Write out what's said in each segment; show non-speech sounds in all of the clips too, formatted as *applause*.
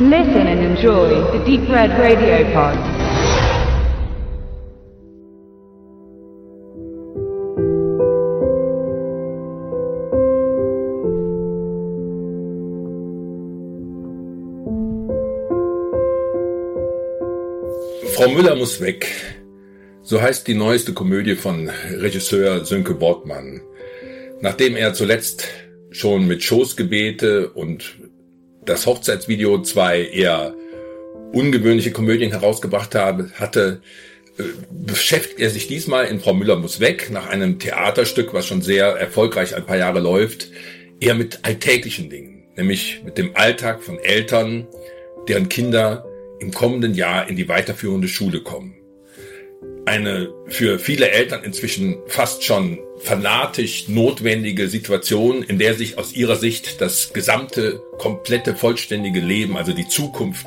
Listen and enjoy the Deep Red Radio Pod. Frau Müller muss weg. So heißt die neueste Komödie von Regisseur Sönke Bortmann. Nachdem er zuletzt schon mit Schoßgebete und das Hochzeitsvideo zwei eher ungewöhnliche Komödien herausgebracht habe, hatte, äh, beschäftigt er sich diesmal in Frau Müller muss weg, nach einem Theaterstück, was schon sehr erfolgreich ein paar Jahre läuft, eher mit alltäglichen Dingen, nämlich mit dem Alltag von Eltern, deren Kinder im kommenden Jahr in die weiterführende Schule kommen. Eine für viele Eltern inzwischen fast schon fanatisch notwendige Situation, in der sich aus ihrer Sicht das gesamte, komplette, vollständige Leben, also die Zukunft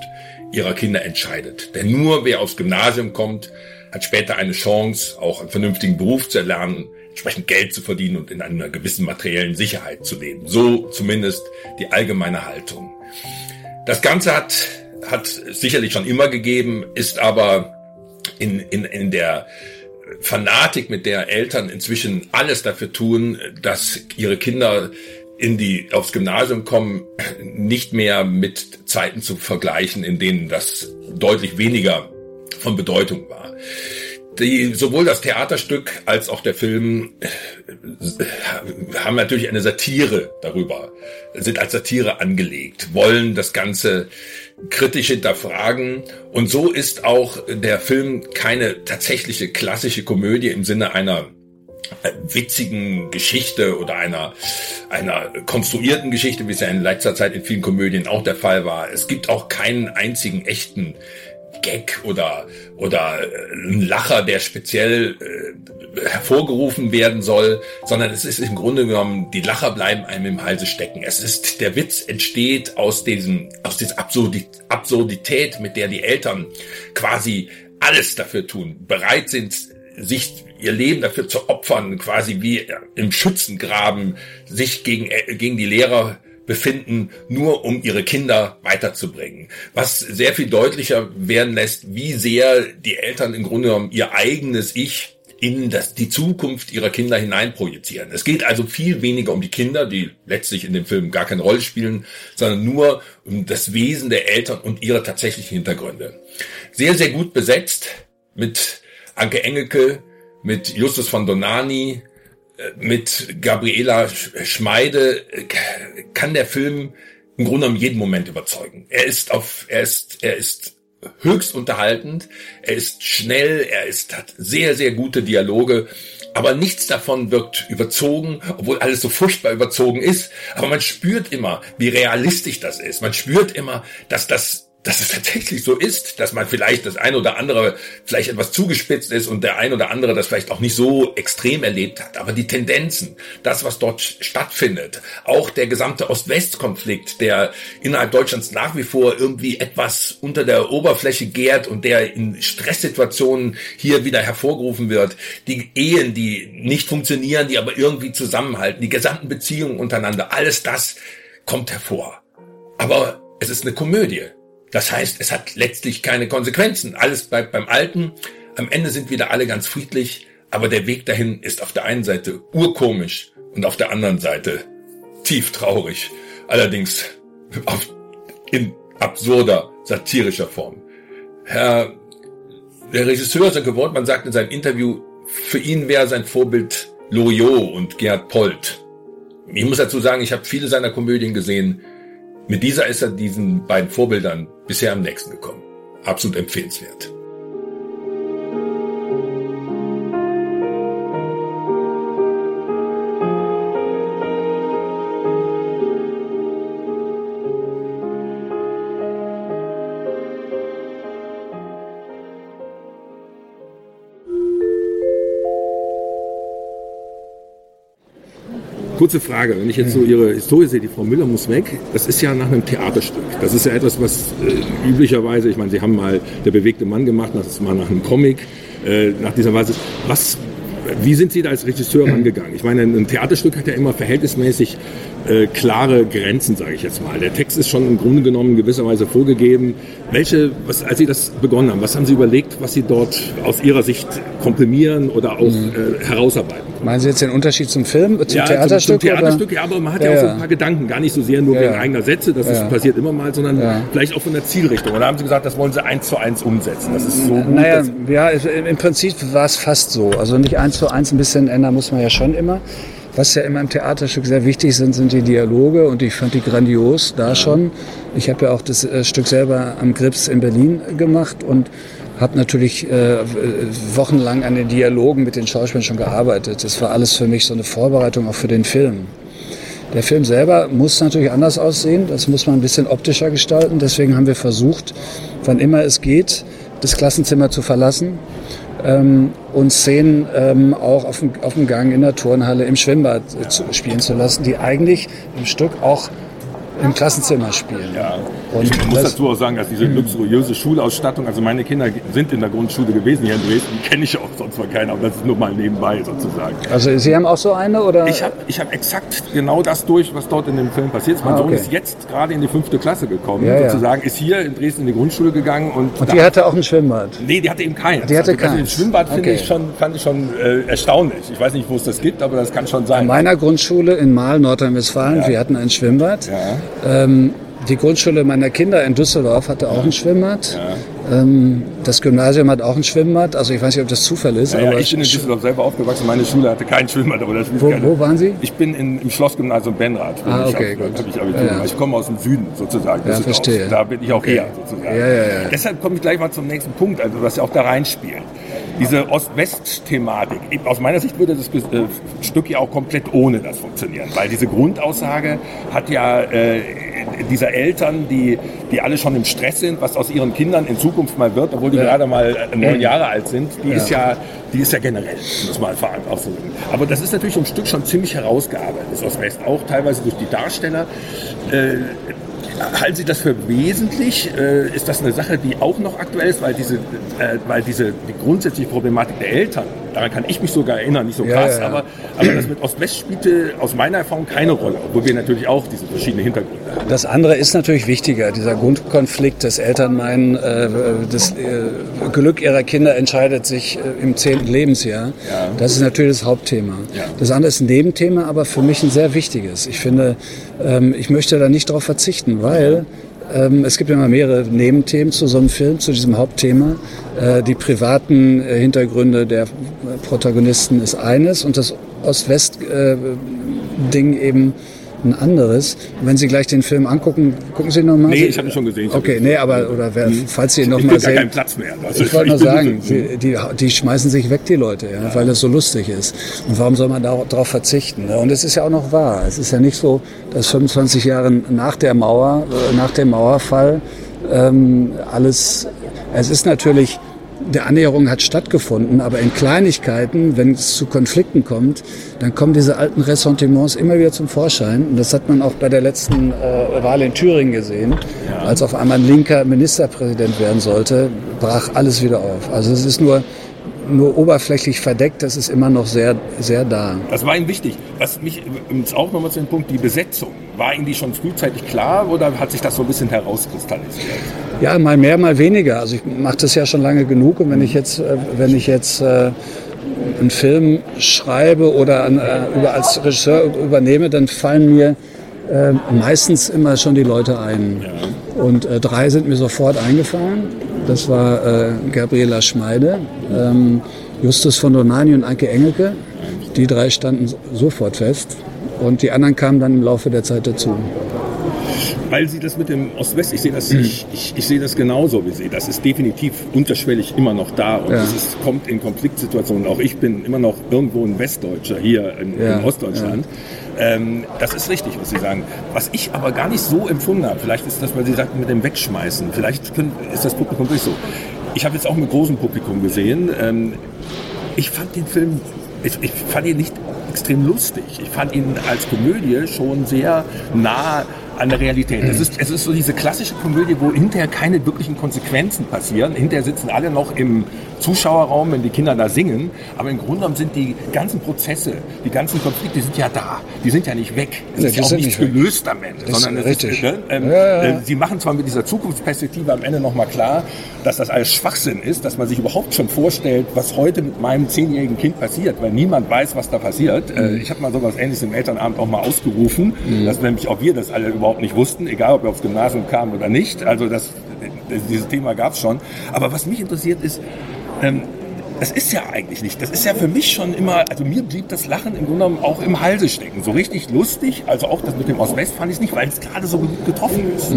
ihrer Kinder entscheidet. Denn nur wer aufs Gymnasium kommt, hat später eine Chance, auch einen vernünftigen Beruf zu erlernen, entsprechend Geld zu verdienen und in einer gewissen materiellen Sicherheit zu leben. So zumindest die allgemeine Haltung. Das Ganze hat, hat sicherlich schon immer gegeben, ist aber in, in, in der Fanatik, mit der Eltern inzwischen alles dafür tun, dass ihre Kinder in die aufs Gymnasium kommen, nicht mehr mit Zeiten zu vergleichen, in denen das deutlich weniger von Bedeutung war. Die, sowohl das Theaterstück als auch der Film haben natürlich eine Satire darüber, sind als Satire angelegt, wollen das Ganze kritisch hinterfragen. Und so ist auch der Film keine tatsächliche klassische Komödie im Sinne einer äh, witzigen Geschichte oder einer, einer konstruierten Geschichte, wie es ja in letzter Zeit in vielen Komödien auch der Fall war. Es gibt auch keinen einzigen echten Gag oder, oder äh, ein Lacher, der speziell äh, hervorgerufen werden soll, sondern es ist im Grunde genommen, die Lacher bleiben einem im Halse stecken. Es ist, der Witz entsteht aus diesem, dieser Absurdität, mit der die Eltern quasi alles dafür tun, bereit sind, sich ihr Leben dafür zu opfern, quasi wie im Schützengraben, sich gegen, äh, gegen die Lehrer befinden, nur um ihre Kinder weiterzubringen. Was sehr viel deutlicher werden lässt, wie sehr die Eltern im Grunde genommen ihr eigenes Ich in das, die Zukunft ihrer Kinder hineinprojizieren. Es geht also viel weniger um die Kinder, die letztlich in dem Film gar keine Rolle spielen, sondern nur um das Wesen der Eltern und ihre tatsächlichen Hintergründe. Sehr, sehr gut besetzt mit Anke Engelke, mit Justus von Donani, mit Gabriela Schmeide kann der Film im Grunde genommen jeden Moment überzeugen. Er ist auf, er ist, er ist höchst unterhaltend, er ist schnell, er ist, hat sehr, sehr gute Dialoge, aber nichts davon wirkt überzogen, obwohl alles so furchtbar überzogen ist. Aber man spürt immer, wie realistisch das ist. Man spürt immer, dass das dass es tatsächlich so ist, dass man vielleicht das ein oder andere vielleicht etwas zugespitzt ist und der ein oder andere das vielleicht auch nicht so extrem erlebt hat. Aber die Tendenzen, das, was dort stattfindet, auch der gesamte Ost-West-Konflikt, der innerhalb Deutschlands nach wie vor irgendwie etwas unter der Oberfläche gärt und der in Stresssituationen hier wieder hervorgerufen wird, die Ehen, die nicht funktionieren, die aber irgendwie zusammenhalten, die gesamten Beziehungen untereinander, alles das kommt hervor. Aber es ist eine Komödie. Das heißt, es hat letztlich keine Konsequenzen. Alles bleibt beim Alten. Am Ende sind wieder alle ganz friedlich, aber der Weg dahin ist auf der einen Seite urkomisch und auf der anderen Seite tief traurig. Allerdings in absurder, satirischer Form. Herr, der Regisseur Sönke Wortmann sagt in seinem Interview, für ihn wäre sein Vorbild Loriot und Gerhard Polt. Ich muss dazu sagen, ich habe viele seiner Komödien gesehen. Mit dieser ist er diesen beiden Vorbildern bisher am nächsten gekommen. Absolut empfehlenswert. Kurze Frage, wenn ich jetzt so Ihre Historie sehe, die Frau Müller muss weg, das ist ja nach einem Theaterstück. Das ist ja etwas, was äh, üblicherweise, ich meine, Sie haben mal Der bewegte Mann gemacht, das ist mal nach einem Comic, äh, nach dieser Weise. Was, wie sind Sie da als Regisseur rangegangen? Ich meine, ein Theaterstück hat ja immer verhältnismäßig äh, klare Grenzen, sage ich jetzt mal. Der Text ist schon im Grunde genommen in gewisser Weise vorgegeben. Welche, was, als Sie das begonnen haben, was haben Sie überlegt, was Sie dort aus Ihrer Sicht komprimieren oder auch mhm. äh, herausarbeiten? Meinen Sie jetzt den Unterschied zum Film, zum ja, Theaterstück? Zum, zum Theaterstück, ja, aber man hat ja, ja, auch so ein paar Gedanken, gar nicht so sehr nur ja. wegen eigener Sätze, das ist, passiert immer mal, sondern vielleicht auch von der Zielrichtung. Und da haben Sie gesagt, das wollen Sie eins zu eins umsetzen. Das ist so gut. Naja, ja, im Prinzip war es fast so. Also nicht eins zu eins, ein bisschen ändern muss man ja schon immer. Was ja immer im Theaterstück sehr wichtig sind, sind die Dialoge und ich fand die grandios da schon. Ich habe ja auch das äh, Stück selber am Grips in Berlin gemacht und habe natürlich äh, wochenlang an den Dialogen mit den Schauspielern schon gearbeitet. Das war alles für mich so eine Vorbereitung auch für den Film. Der Film selber muss natürlich anders aussehen, das muss man ein bisschen optischer gestalten. Deswegen haben wir versucht, wann immer es geht, das Klassenzimmer zu verlassen ähm, und Szenen ähm, auch auf dem, auf dem Gang in der Turnhalle, im Schwimmbad äh, zu, spielen zu lassen, die eigentlich im Stück auch im Klassenzimmer spielen. Ja. Und ich muss dazu auch sagen, dass diese luxuriöse Schulausstattung, also meine Kinder sind in der Grundschule gewesen hier in Dresden, die kenne ich auch sonst von keiner, aber das ist nur mal nebenbei sozusagen. Also Sie haben auch so eine oder? Ich habe ich hab exakt genau das durch, was dort in dem Film passiert ist. Mein ah, okay. Sohn ist jetzt gerade in die fünfte Klasse gekommen, ja, sozusagen, ja. ist hier in Dresden in die Grundschule gegangen und. Und die hatte auch ein Schwimmbad? Nee, die hatte eben keins. Die hatte also, keins. Also ein Schwimmbad finde okay. ich schon, fand ich schon äh, erstaunlich. Ich weiß nicht, wo es das gibt, aber das kann schon sein. An meiner Grundschule in Mahl, Nordrhein-Westfalen, ja. wir hatten ein Schwimmbad. Ja. Ähm, die Grundschule meiner Kinder in Düsseldorf hatte auch ein Schwimmbad. Ja. Ähm, das Gymnasium hat auch ein Schwimmbad. Also ich weiß nicht, ob das Zufall ist. Ja, ja ich bin in Düsseldorf selber aufgewachsen. Meine Schule hatte kein Schwimmbad. Aber das wo, keine. wo waren Sie? Ich bin in, im Schlossgymnasium Benrath. Ah, okay, ich, gut. Ich, Abitur ja. ich komme aus dem Süden sozusagen. Ja, verstehe. Da bin ich auch okay. her sozusagen. Ja, ja, ja. Deshalb komme ich gleich mal zum nächsten Punkt, also was ja auch da reinspielt diese Ost-West-Thematik. Aus meiner Sicht würde das äh, Stück ja auch komplett ohne das funktionieren, weil diese Grundaussage hat ja äh, dieser Eltern, die, die alle schon im Stress sind, was aus ihren Kindern in Zukunft mal wird, obwohl die ja. gerade mal äh, neun Jahre alt sind, die ja. ist ja, die ist ja generell, muss man einfach ausdrücken. Aber das ist natürlich im Stück schon ziemlich herausgearbeitet, das Ost-West, auch teilweise durch die Darsteller. Äh, halten Sie das für wesentlich? Äh, ist das eine Sache, die auch noch aktuell ist, weil diese, äh, weil diese die grundsätzliche Problematik der Eltern, daran kann ich mich sogar erinnern, nicht so krass, ja, ja. Aber, aber das mit Ost-West spielte aus meiner Erfahrung keine Rolle, obwohl wir natürlich auch diese verschiedenen Hintergründe haben. Das andere ist natürlich wichtiger, dieser Grundkonflikt, dass Eltern meinen, äh, das äh, Glück ihrer Kinder entscheidet sich äh, im zehnten Lebensjahr. Ja. Das ist natürlich das Hauptthema. Das andere ist ein Nebenthema, aber für mich ein sehr wichtiges. Ich finde, ähm, ich möchte da nicht darauf verzichten, weil es gibt immer mehrere Nebenthemen zu so einem Film, zu diesem Hauptthema. Äh, die privaten äh, Hintergründe der Protagonisten ist eines und das Ost-West-Ding äh, eben ein anderes. wenn Sie gleich den Film angucken, gucken Sie nochmal. Nee, ich habe ihn schon gesehen. Okay, nee, aber oder wer, hm. falls Sie ihn nochmal sehen. keinen Platz mehr. Also ich wollte *laughs* nur sagen, die, die, die, schmeißen sich weg, die Leute, ja, ja. weil es so lustig ist. Und warum soll man darauf verzichten? Ne? Und es ist ja auch noch wahr. Es ist ja nicht so, dass 25 Jahre nach der Mauer, äh, nach dem Mauerfall ähm, alles. Es ist natürlich der Annäherung hat stattgefunden, aber in Kleinigkeiten, wenn es zu Konflikten kommt, dann kommen diese alten Ressentiments immer wieder zum Vorschein. Und das hat man auch bei der letzten äh, Wahl in Thüringen gesehen. Ja. Als auf einmal ein linker Ministerpräsident werden sollte, brach alles wieder auf. Also es ist nur nur oberflächlich verdeckt, das ist immer noch sehr, sehr da. Das war Ihnen wichtig. Was mich übrigens auch nochmal zu dem Punkt, die Besetzung. War Ihnen die schon frühzeitig klar oder hat sich das so ein bisschen herauskristallisiert? Ja, mal mehr, mal weniger. Also ich mache das ja schon lange genug und wenn ich jetzt, äh, wenn ich jetzt äh, einen Film schreibe oder äh, als Regisseur übernehme, dann fallen mir meistens immer schon die Leute ein. Ja. Und drei sind mir sofort eingefallen. Das war äh, Gabriela Schmeide, ähm, Justus von Donani und Anke Engelke. Die drei standen sofort fest und die anderen kamen dann im Laufe der Zeit dazu. Weil Sie das mit dem Ost-West, ich sehe das, ich, ich, ich sehe das genauso wie Sie. Das ist definitiv unterschwellig immer noch da und es ja. kommt in Konfliktsituationen. Auch ich bin immer noch irgendwo ein Westdeutscher hier in, ja. in Ostdeutschland. Ja. Ähm, das ist richtig, was Sie sagen. Was ich aber gar nicht so empfunden habe, vielleicht ist das, weil Sie sagten, mit dem Wegschmeißen, vielleicht können, ist das Publikum wirklich so. Ich habe jetzt auch mit großem Publikum gesehen. Ähm, ich fand den Film, ich, ich fand ihn nicht extrem lustig. Ich fand ihn als Komödie schon sehr nah an der Realität. Es ist, es ist so diese klassische Komödie, wo hinterher keine wirklichen Konsequenzen passieren. Hinterher sitzen alle noch im Zuschauerraum, wenn die Kinder da singen. Aber im Grunde genommen sind die ganzen Prozesse, die ganzen Konflikte die sind ja da. Die sind ja nicht weg. Es Ja, ist ja auch nichts nicht gelöst am Ende. Das ist sondern es richtig. Ist, ne, ähm, Ja, ja, äh, Sie machen zwar mit dieser Zukunftsperspektive am Ende nochmal klar, dass das alles Schwachsinn ist, dass man sich überhaupt schon vorstellt, was heute mit meinem zehnjährigen Kind passiert, weil niemand weiß, was da passiert. Äh, Mhm. Ich habe mal sowas ähnliches im Elternabend auch mal ausgerufen, dass nämlich auch wir das alle überhaupt nicht wussten, egal ob wir aufs Gymnasium kamen oder nicht. Also das, dieses Thema gab es schon. Aber was mich interessiert ist, ähm, das ist ja eigentlich nicht. Das ist ja für mich schon immer, also mir blieb das Lachen im Grunde genommen auch im Halse stecken. So richtig lustig, also auch das mit dem Ost-West fand ich nicht, weil es gerade so gut getroffen ist.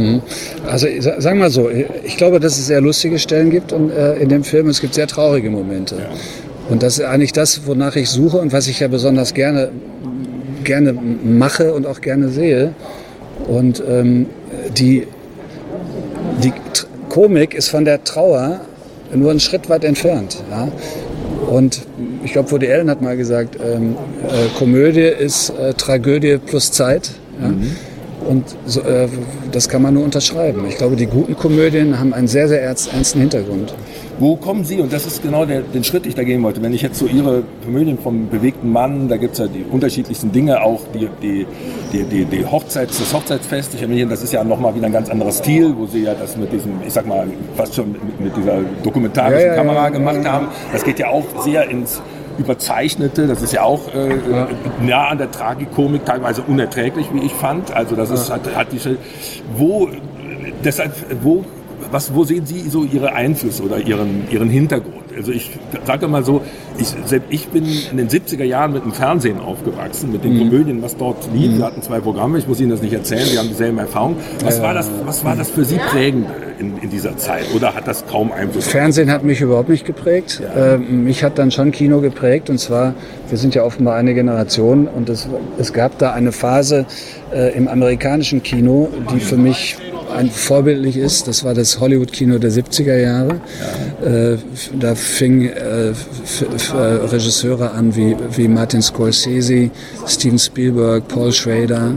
Also sa- sagen wir mal so, ich glaube, dass es sehr lustige Stellen gibt und, äh, in dem Film. Es gibt sehr traurige Momente. Und das ist eigentlich das, wonach ich suche und was ich ja besonders gerne, gerne mache und auch gerne sehe. Und ähm, die, die Komik ist von der Trauer nur einen Schritt weit entfernt. Ja? Und ich glaube, Woody Allen hat mal gesagt, ähm, äh, Komödie ist äh, Tragödie plus Zeit. Ja? Und so, äh, das kann man nur unterschreiben. Ich glaube, die guten Komödien haben einen sehr, sehr ernst, ernsten Hintergrund. Wo kommen Sie, und das ist genau der, den Schritt, den ich da gehen wollte, wenn ich jetzt so Ihre Komödien vom bewegten Mann, da gibt's ja die unterschiedlichsten Dinge, auch die, die, die, die, die Hochzeits, das Hochzeitsfest, ich erinnere, das ist ja nochmal wieder ein ganz anderer Stil, wo Sie ja das mit diesem, ich sag mal, fast schon mit, mit dieser dokumentarischen Ja, ja, ja, Kamera ja, gemacht ja. haben. Das geht ja auch sehr ins Überzeichnete, das ist ja auch äh, nah an der Tragikomik, teilweise unerträglich, wie ich fand. Also das ist, hat, hat die, wo, deshalb, wo was, wo sehen Sie so Ihre Einflüsse oder Ihren, Ihren Hintergrund? Also ich sage mal so, ich, selbst ich bin in den 70er Jahren mit dem Fernsehen aufgewachsen, mit den Komödien, was dort lief. Wir hatten zwei Programme, ich muss Ihnen das nicht erzählen, wir haben dieselben Erfahrungen. Was, war, das, was war das für Sie prägend in, in dieser Zeit? Oder hat das kaum Einfluss? Fernsehen hat mich überhaupt nicht geprägt. Ähm, mich hat dann schon Kino geprägt. Und zwar, wir sind ja offenbar eine Generation. Und es, es gab da eine Phase äh, im amerikanischen Kino, die für mich ein vorbildlich ist. Das war das Hollywood-Kino der 70er Jahre. Äh, da fing äh, äh, Regisseure an wie, wie Martin Scorsese, Steven Spielberg, Paul Schrader,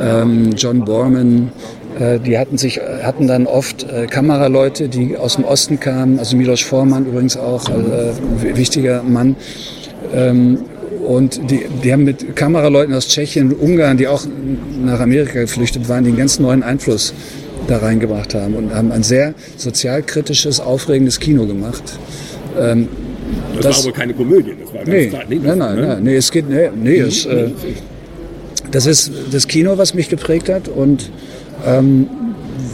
ähm, John Borman. Die hatten sich, hatten dann oft äh, Kameraleute, die aus dem Osten kamen, also Milos Forman übrigens auch, äh, wichtiger Mann. Ähm, und die, die haben mit Kameraleuten aus Tschechien, Ungarn, die auch nach Amerika geflüchtet waren, die einen ganz neuen Einfluss da reingebracht haben und haben ein sehr sozialkritisches, aufregendes Kino gemacht. Ähm, Das, das- war aber keine Komödie, das war ganz Nee, klar. nein, das- nein, ne? nein, nee, es geht, nee, nee, es, äh, das ist das Kino, was mich geprägt hat und ähm,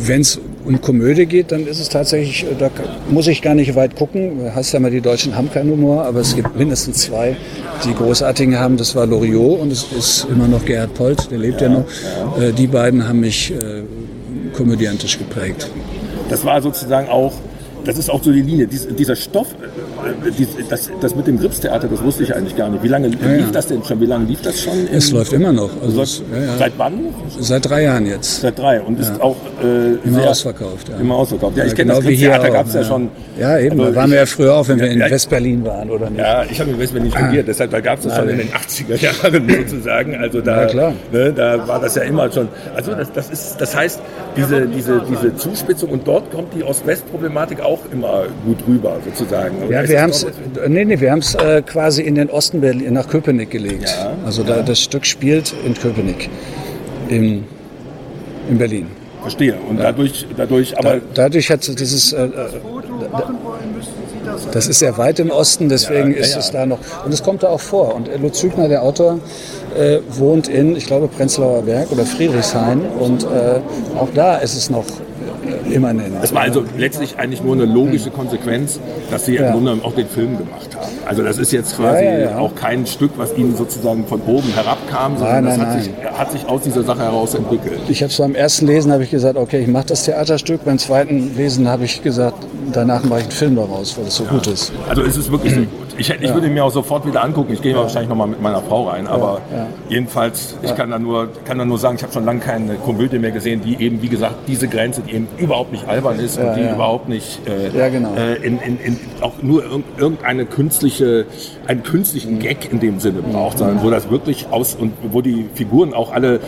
wenn es um Komödie geht, dann ist es tatsächlich, äh, da muss ich gar nicht weit gucken. Hast ja mal, die Deutschen haben keinen Humor, aber es gibt mindestens zwei, die großartigen haben. Das war Loriot und es ist immer noch Gerhard Polt, der lebt ja, noch. Äh, die beiden haben mich äh, komödiantisch geprägt. Das war sozusagen auch, das ist auch so die Linie, dies, dieser Stoff, äh, dies, das, das mit dem Gripstheater, das wusste ich eigentlich gar nicht. Wie lange lief ja. das denn schon? Wie lange lief das schon? Es läuft immer noch. Also es, Seit, ja, seit wann? Seit drei Jahren jetzt. Seit drei. Und ist auch äh, Immer sehr, ausverkauft, ja. Immer ausverkauft. Ja, ich kenne genau das wie hier Gripstheater, gab es ja. schon. Ja, eben. Also da waren wir ja früher auch, wenn wir in West-Berlin waren, oder nicht? Ja, ich habe in West-Berlin studiert, deshalb da gab es das schon in den 80er Jahren *laughs* sozusagen. Also da, Ja, klar. Ne, da war das ja immer schon. Also das, das ist, das heißt, diese, diese, diese Zuspitzung und dort kommt die Ost-West-Problematik auch immer gut rüber sozusagen. Oder Ja, wir haben es nee, nee, wir haben's, äh, quasi in den Osten Berlin, nach Köpenick gelegt. Ja, also da, das Stück spielt in Köpenick, in, in Berlin. Verstehe. Und dadurch, dadurch, aber Da, dadurch hat dieses, äh, äh, das ist sehr weit im Osten, deswegen Ja, ja, ist ja. es da noch. Und es kommt da auch vor. Und Lutz Hübner, der Autor, äh, wohnt in, ich glaube, Prenzlauer Berg oder Friedrichshain. Und äh, auch da ist es noch äh, immanent. es war also letztlich eigentlich nur eine logische Konsequenz, dass sie Ja. im Grunde auch den Film gemacht haben. Also das ist jetzt quasi Ja, ja, auch kein Stück, was ihnen sozusagen von oben herabkam, sondern Nein, das nein, hat, sich, hat sich aus dieser Sache heraus entwickelt. Ich habe es beim ersten Lesen habe ich gesagt, okay, ich mache das Theaterstück. Beim zweiten Lesen habe ich gesagt, danach mache ich einen Film daraus, weil es so gut ist. Also es ist wirklich sehr gut. Ich, ich würde ihn mir auch sofort wieder angucken. Ich gehe wahrscheinlich noch mal mit meiner Frau rein. Aber ja. jedenfalls, ich kann da nur, kann da nur sagen, ich habe schon lange keine Komödie mehr gesehen, die eben, wie gesagt, diese Grenze, die eben überhaupt nicht albern ist und die ja. überhaupt nicht äh, Ja, genau. äh, in, in, in, auch nur irg- irgendeine künstliche, einen künstlichen Gag in dem Sinne braucht, sondern wo das wirklich aus und wo die Figuren auch alle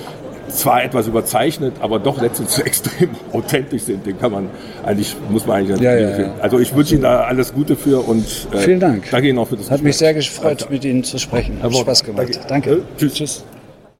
zwar etwas überzeichnet, aber doch letztens *laughs* extrem authentisch sind. Den kann man eigentlich, muss man eigentlich. Ja, ja, ja. Also ich wünsche Ihnen da alles Gute für und äh, vielen Dank. Danke Ihnen auch für das Hat mich sehr gefreut, mit Ihnen zu sprechen. Hat Spaß gemacht. Danke. danke. Tschüss. Tschüss.